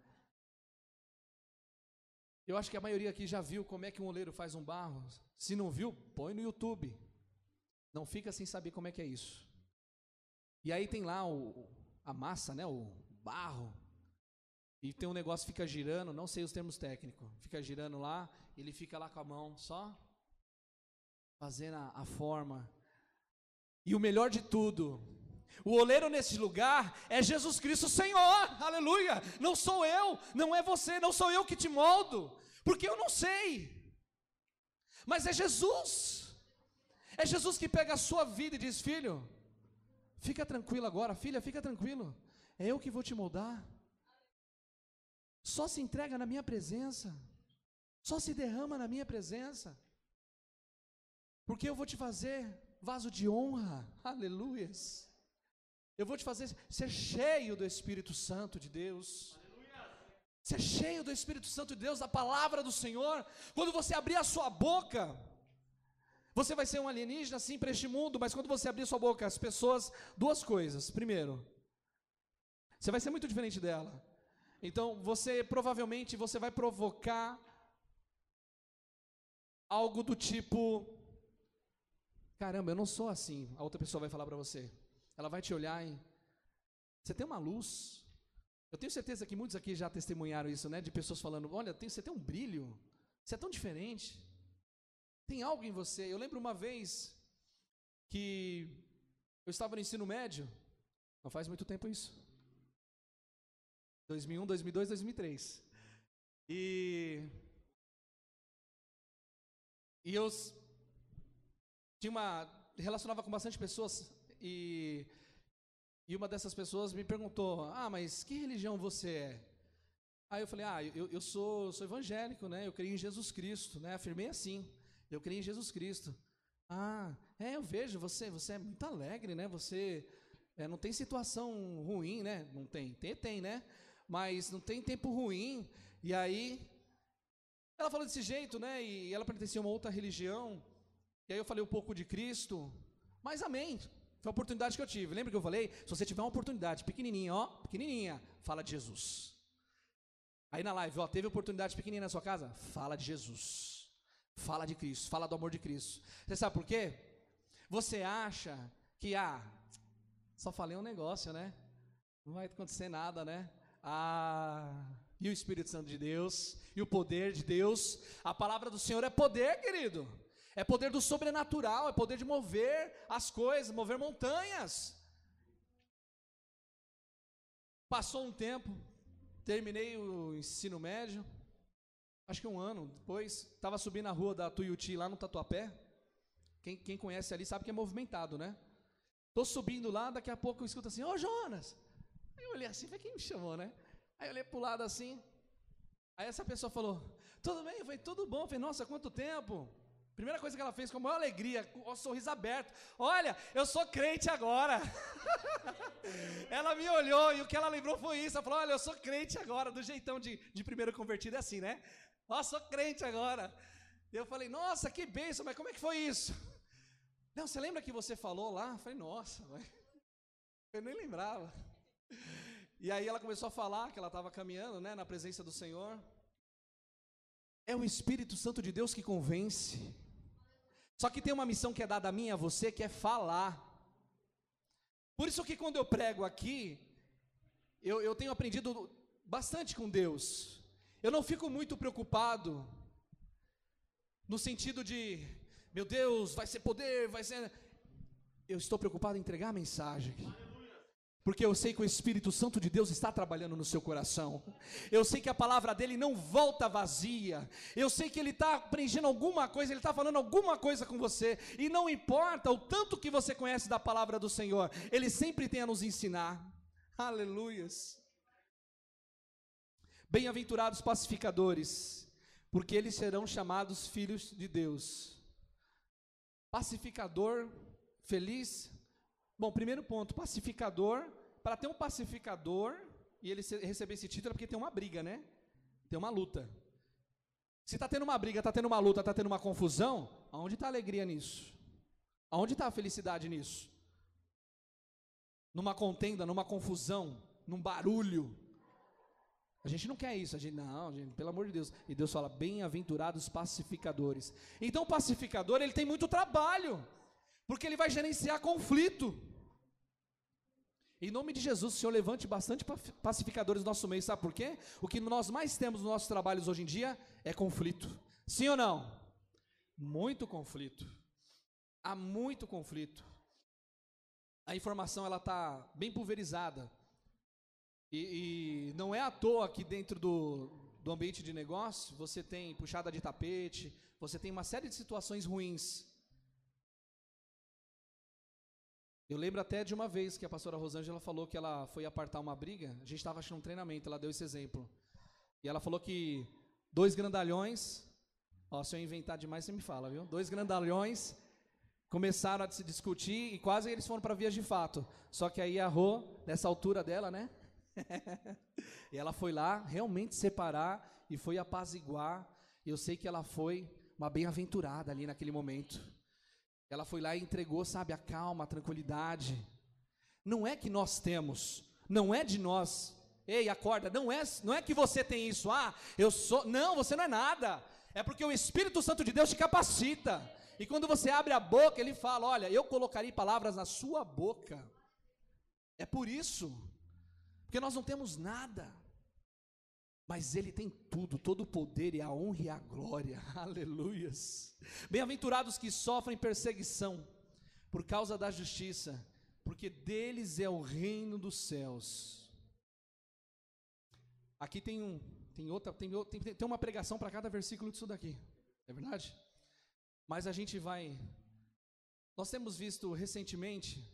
Eu acho que a maioria aqui já viu como é que um oleiro faz um barro. Se não viu, põe no YouTube. Não fica sem saber como é que é isso. E aí tem lá o, a massa, né, o barro. E tem um negócio que fica girando, não sei os termos técnicos. Fica girando lá, ele fica lá com a mão só fazendo a, a forma. E o melhor de tudo, o oleiro nesse lugar é Jesus Cristo Senhor, aleluia. Não sou eu, não é você, não sou eu que te moldo, porque eu não sei, mas é Jesus, é Jesus que pega a sua vida e diz: Filho, fica tranquilo agora, filha, fica tranquilo, é eu que vou te moldar. Só se entrega na minha presença, só se derrama na minha presença, porque eu vou te fazer vaso de honra, <laughs> aleluias. Eu vou te fazer ser cheio do Espírito Santo de Deus. Ser cheio do Espírito Santo de Deus, da palavra do Senhor. Quando você abrir a sua boca, você vai ser um alienígena sim para este mundo, mas quando você abrir a sua boca, as pessoas, duas coisas. Primeiro, você vai ser muito diferente dela. Então, você provavelmente você vai provocar algo do tipo caramba, eu não sou assim. A outra pessoa vai falar para você. Ela vai te olhar e você tem uma luz. Eu tenho certeza que muitos aqui já testemunharam isso, né? De pessoas falando: Olha, tem, você tem um brilho, você é tão diferente. Tem algo em você. Eu lembro uma vez que eu estava no ensino médio, não faz muito tempo isso. 2001, 2002, 2003. E e eu tinha uma relacionava com bastante pessoas e, e uma dessas pessoas me perguntou: Ah, mas que religião você é? Aí eu falei: Ah, eu, eu sou, sou evangélico, né? Eu creio em Jesus Cristo, né? Afirmei assim: Eu creio em Jesus Cristo. Ah, é, eu vejo, você, você é muito alegre, né? Você é, não tem situação ruim, né? Não tem, tem, tem, né? Mas não tem tempo ruim. E aí, ela falou desse jeito, né? E ela pertencia a uma outra religião. E aí eu falei um pouco de Cristo. Mas amém. Foi a oportunidade que eu tive. Lembra que eu falei? Se você tiver uma oportunidade pequenininha, ó, pequenininha, fala de Jesus. Aí na live, ó, teve oportunidade pequenininha na sua casa? Fala de Jesus. Fala de Cristo, fala do amor de Cristo. Você sabe por quê? Você acha que, ah, só falei um negócio, né? Não vai acontecer nada, né? Ah, e o Espírito Santo de Deus, e o poder de Deus. A palavra do Senhor é poder, querido. É poder do sobrenatural, é poder de mover as coisas, mover montanhas. Passou um tempo, terminei o ensino médio, acho que um ano depois, estava subindo a rua da Tuiuti lá no Tatuapé. Quem, quem conhece ali sabe que é movimentado, né? Estou subindo lá, daqui a pouco eu escuto assim, ô Jonas! Olhei assim, foi quem me chamou, né? Aí eu olhei para o lado assim, aí essa pessoa falou, tudo bem? Eu falei, tudo bom. Eu falei, nossa, quanto tempo? Primeira coisa que ela fez com a maior alegria, com o sorriso aberto. Olha, eu sou crente agora. <laughs> ela me olhou e o que ela lembrou foi isso. Ela falou: Olha, eu sou crente agora. Do jeitão de, de primeiro convertido é assim, né? Ó, sou crente agora. Eu falei, nossa, que bênção, mas como é que foi isso? Não, você lembra que você falou lá? Eu falei, nossa, mas <laughs> eu nem lembrava. E aí ela começou a falar que ela estava caminhando né, na presença do Senhor. É o Espírito Santo de Deus que convence. Só que tem uma missão que é dada a mim e a você, que é falar. Por isso que quando eu prego aqui, eu, eu tenho aprendido bastante com Deus. Eu não fico muito preocupado no sentido de, meu Deus, vai ser poder, vai ser. Eu estou preocupado em entregar a mensagem. Porque eu sei que o Espírito Santo de Deus está trabalhando no seu coração. Eu sei que a palavra dele não volta vazia. Eu sei que ele está preenchendo alguma coisa, ele está falando alguma coisa com você. E não importa o tanto que você conhece da palavra do Senhor, ele sempre tem a nos ensinar. Aleluias. Bem-aventurados pacificadores, porque eles serão chamados filhos de Deus. Pacificador, feliz. Bom, primeiro ponto, pacificador. Para ter um pacificador e ele receber esse título é porque tem uma briga, né? Tem uma luta. Se está tendo uma briga, está tendo uma luta, está tendo uma confusão, aonde está a alegria nisso? Aonde está a felicidade nisso? Numa contenda, numa confusão, num barulho, a gente não quer isso, a gente não, gente, pelo amor de Deus. E Deus fala: "Bem-aventurados pacificadores". Então o pacificador, ele tem muito trabalho, porque ele vai gerenciar conflito. Em nome de Jesus, o Senhor levante bastante pacificadores no nosso meio, sabe por quê? O que nós mais temos nos nossos trabalhos hoje em dia é conflito. Sim ou não? Muito conflito. Há muito conflito. A informação ela está bem pulverizada. E, e, não é à toa que dentro do, do ambiente de negócio você tem puxada de tapete, você tem uma série de situações ruins. Eu lembro até de uma vez que a pastora Rosângela falou que ela foi apartar uma briga, a gente estava achando um treinamento, ela deu esse exemplo. E ela falou que dois grandalhões, ó, se eu inventar demais você me fala, viu? Dois grandalhões começaram a se discutir e quase eles foram para vias de fato. Só que aí a Rô, nessa altura dela, né? <laughs> e ela foi lá realmente separar e foi apaziguar. Eu sei que ela foi uma bem-aventurada ali naquele momento. Ela foi lá e entregou, sabe, a calma, a tranquilidade. Não é que nós temos, não é de nós. Ei, acorda, não é, não é que você tem isso. Ah, eu sou, não, você não é nada. É porque o Espírito Santo de Deus te capacita. E quando você abre a boca, ele fala: "Olha, eu colocarei palavras na sua boca". É por isso. Porque nós não temos nada. Mas Ele tem tudo, todo o poder e a honra e a glória. <laughs> Aleluias. Bem-aventurados que sofrem perseguição por causa da justiça, porque deles é o reino dos céus. Aqui tem um, tem outra, tem, tem, tem uma pregação para cada versículo disso daqui. É verdade? Mas a gente vai. Nós temos visto recentemente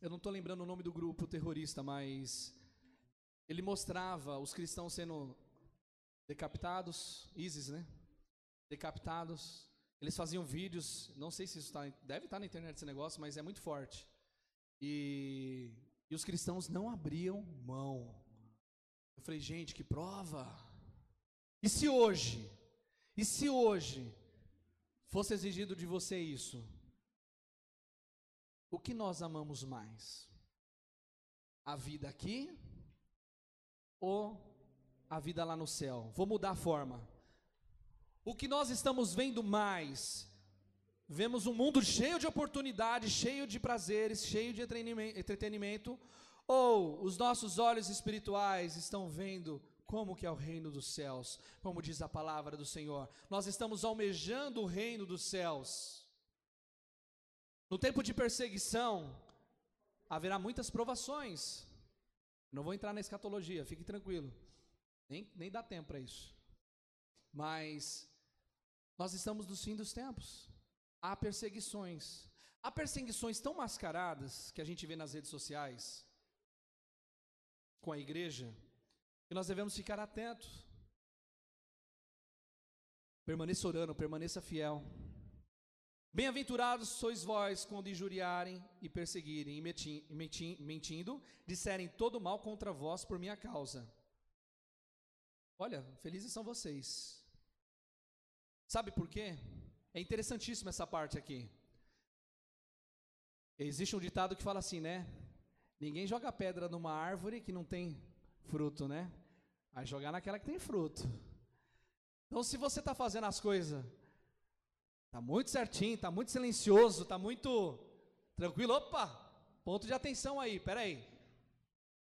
eu não estou lembrando o nome do grupo terrorista, mas ele mostrava os cristãos sendo decapitados, ISIS, né? Decapitados. Eles faziam vídeos, não sei se isso está, deve estar tá na internet esse negócio, mas é muito forte. E, e os cristãos não abriam mão. Eu falei, gente, que prova! E se hoje, e se hoje fosse exigido de você isso? O que nós amamos mais? A vida aqui ou a vida lá no céu? Vou mudar a forma. O que nós estamos vendo mais? Vemos um mundo cheio de oportunidades, cheio de prazeres, cheio de entretenimento, ou os nossos olhos espirituais estão vendo como que é o reino dos céus, como diz a palavra do Senhor. Nós estamos almejando o reino dos céus. No tempo de perseguição, haverá muitas provações. Não vou entrar na escatologia, fique tranquilo. Nem, nem dá tempo para isso. Mas nós estamos no fim dos tempos. Há perseguições. Há perseguições tão mascaradas que a gente vê nas redes sociais com a igreja, que nós devemos ficar atentos. Permaneça orando, permaneça fiel. Bem-aventurados sois vós quando injuriarem e perseguirem e mentindo, disserem todo mal contra vós por minha causa. Olha, felizes são vocês. Sabe por quê? É interessantíssima essa parte aqui. Existe um ditado que fala assim, né? Ninguém joga pedra numa árvore que não tem fruto, né? Vai jogar naquela que tem fruto. Então, se você está fazendo as coisas, está muito certinho, está muito silencioso, está muito tranquilo, opa, ponto de atenção aí, peraí.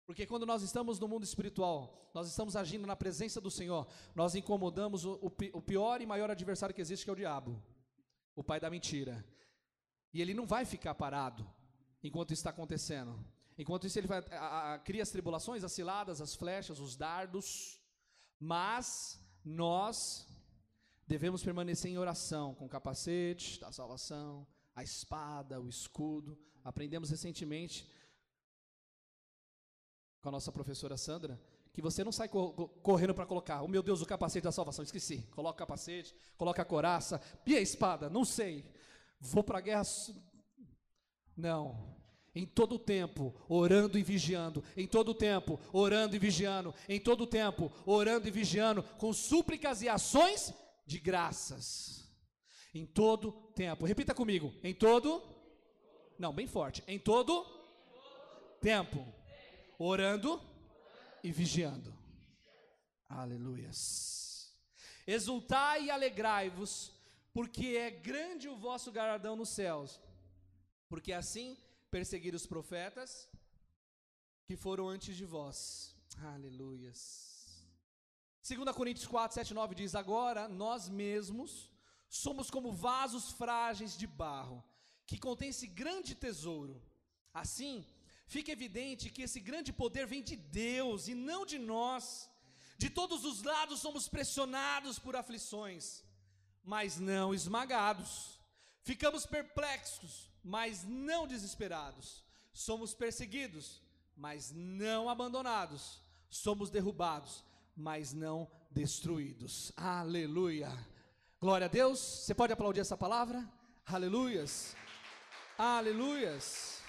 Porque quando nós estamos no mundo espiritual, nós estamos agindo na presença do Senhor, nós incomodamos o, o, o pior e maior adversário que existe, que é o diabo, o pai da mentira. E ele não vai ficar parado enquanto isso está acontecendo. Enquanto isso, ele vai, a, a, cria as tribulações, as ciladas, as flechas, os dardos, mas nós devemos permanecer em oração, com o capacete da salvação, a espada, o escudo. Aprendemos recentemente com a nossa professora Sandra que você não sai correndo para colocar, oh meu Deus, o capacete da salvação, esqueci. Coloca o capacete, coloca a coraça, e a espada, não sei. Vou para a guerra. Não. Em todo o tempo, orando e vigiando. Em todo o tempo, orando e vigiando. Em todo o tempo, orando e vigiando. Com súplicas e ações de graças. Em todo tempo. Repita comigo. Em todo. Não, bem forte. Em todo tempo. Orando e vigiando. Aleluias. Exultai e alegrai-vos, porque é grande o vosso galardão nos céus. Porque assim perseguiram os profetas que foram antes de vós. Aleluias. 2 Coríntios 4, 7, 9 diz: Agora nós mesmos somos como vasos frágeis de barro, que contém esse grande tesouro. Assim, fica evidente que esse grande poder vem de Deus e não de nós. De todos os lados somos pressionados por aflições, mas não esmagados. Ficamos perplexos, mas não desesperados. Somos perseguidos, mas não abandonados. Somos derrubados, mas não destruídos. Aleluia. Glória a Deus. Você pode aplaudir essa palavra? Aleluias. Aleluias.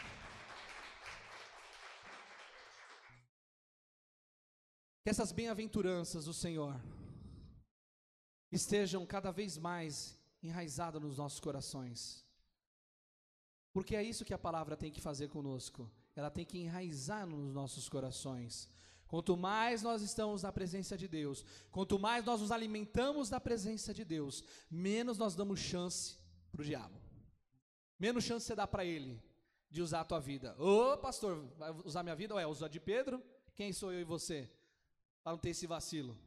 Que essas bem-aventuranças do Senhor estejam cada vez mais enraizadas nos nossos corações. Porque é isso que a palavra tem que fazer conosco. Ela tem que enraizar nos nossos corações. Quanto mais nós estamos na presença de Deus, quanto mais nós nos alimentamos da presença de Deus, menos nós damos chance para o diabo. Menos chance você dá para ele de usar a tua vida. Ô pastor, vai usar minha vida? Ué, usar de Pedro? Quem sou eu e você? para não ter esse vacilo.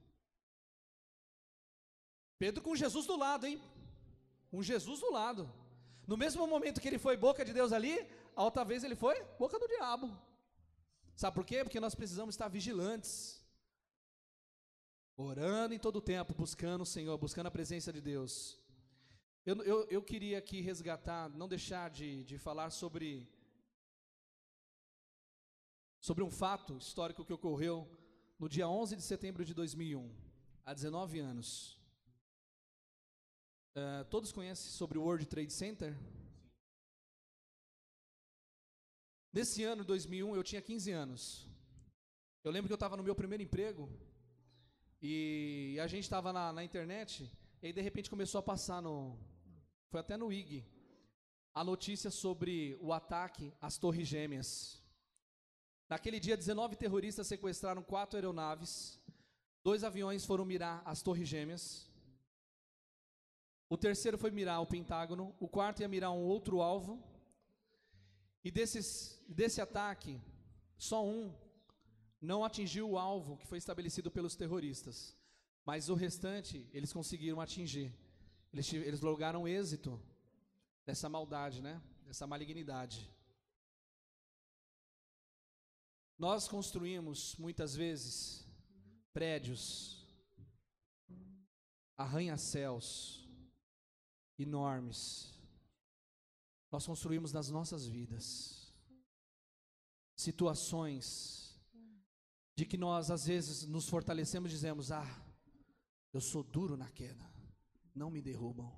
Pedro com Jesus do lado, hein? Com Jesus do lado. No mesmo momento que ele foi boca de Deus ali, a outra vez ele foi boca do diabo. Sabe por quê? Porque nós precisamos estar vigilantes. Orando em todo o tempo, buscando o Senhor, buscando a presença de Deus. Eu, eu, eu queria aqui resgatar, não deixar de, de falar sobre, sobre um fato histórico que ocorreu no dia 11 de setembro de 2001, há 19 anos. Uh, todos conhecem sobre o World Trade Center? Nesse ano, 2001, eu tinha 15 anos. Eu lembro que eu estava no meu primeiro emprego e a gente estava na, na, internet e aí de repente começou a passar no, foi até no IG, a notícia sobre o ataque às Torres Gêmeas. Naquele dia, 19 terroristas sequestraram quatro aeronaves, dois aviões foram mirar as Torres Gêmeas, o terceiro foi mirar o Pentágono, o quarto ia mirar um outro alvo, e desses, desse ataque, só um não atingiu o alvo que foi estabelecido pelos terroristas, mas o restante eles conseguiram atingir. Eles, eles lograram êxito dessa maldade, né? Dessa malignidade. Nós construímos muitas vezes prédios, arranha-céus enormes. Nós construímos nas nossas vidas situações de que nós às vezes nos fortalecemos e dizemos: "Ah, eu sou duro na queda, não me derrubam".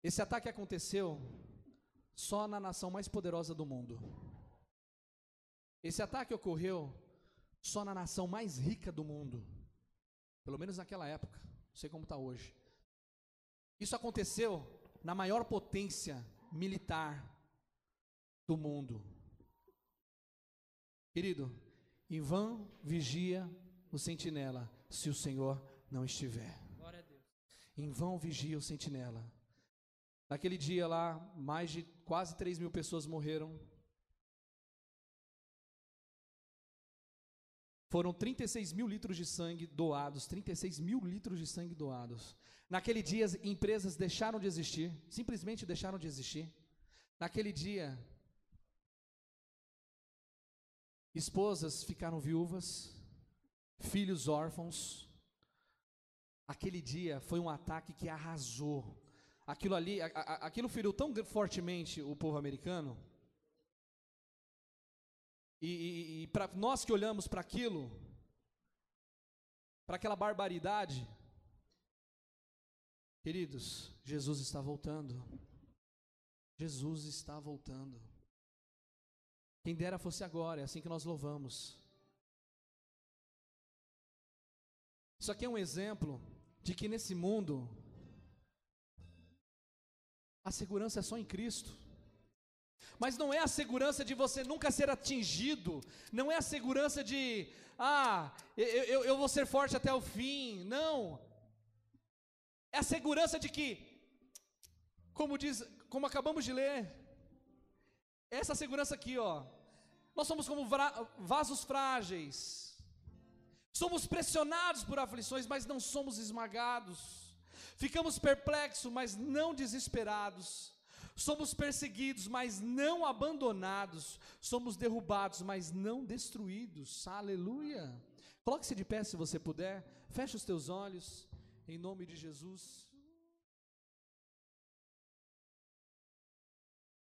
Esse ataque aconteceu só na nação mais poderosa do mundo. Esse ataque ocorreu só na nação mais rica do mundo, pelo menos naquela época, não sei como está hoje. Isso aconteceu na maior potência militar do mundo. Querido, em vão vigia o sentinela, se o Senhor não estiver. Em vão vigia o sentinela. Naquele dia lá, mais de quase 3 mil pessoas morreram. Foram 36 mil litros de sangue doados, 36 mil litros de sangue doados. Naquele dia, empresas deixaram de existir, simplesmente deixaram de existir. Naquele dia, esposas ficaram viúvas, filhos órfãos. Aquele dia foi um ataque que arrasou. Aquilo ali, a, a, aquilo feriu tão fortemente o povo americano. E, e, e para nós que olhamos para aquilo, para aquela barbaridade, queridos, Jesus está voltando. Jesus está voltando. Quem dera fosse agora, é assim que nós louvamos. Isso aqui é um exemplo de que nesse mundo a segurança é só em Cristo. Mas não é a segurança de você nunca ser atingido, não é a segurança de, ah, eu, eu, eu vou ser forte até o fim. Não. É a segurança de que, como diz, como acabamos de ler, essa segurança aqui, ó. Nós somos como vasos frágeis. Somos pressionados por aflições, mas não somos esmagados. Ficamos perplexos, mas não desesperados. Somos perseguidos, mas não abandonados. Somos derrubados, mas não destruídos. Aleluia. Coloque-se de pé se você puder. Feche os teus olhos. Em nome de Jesus.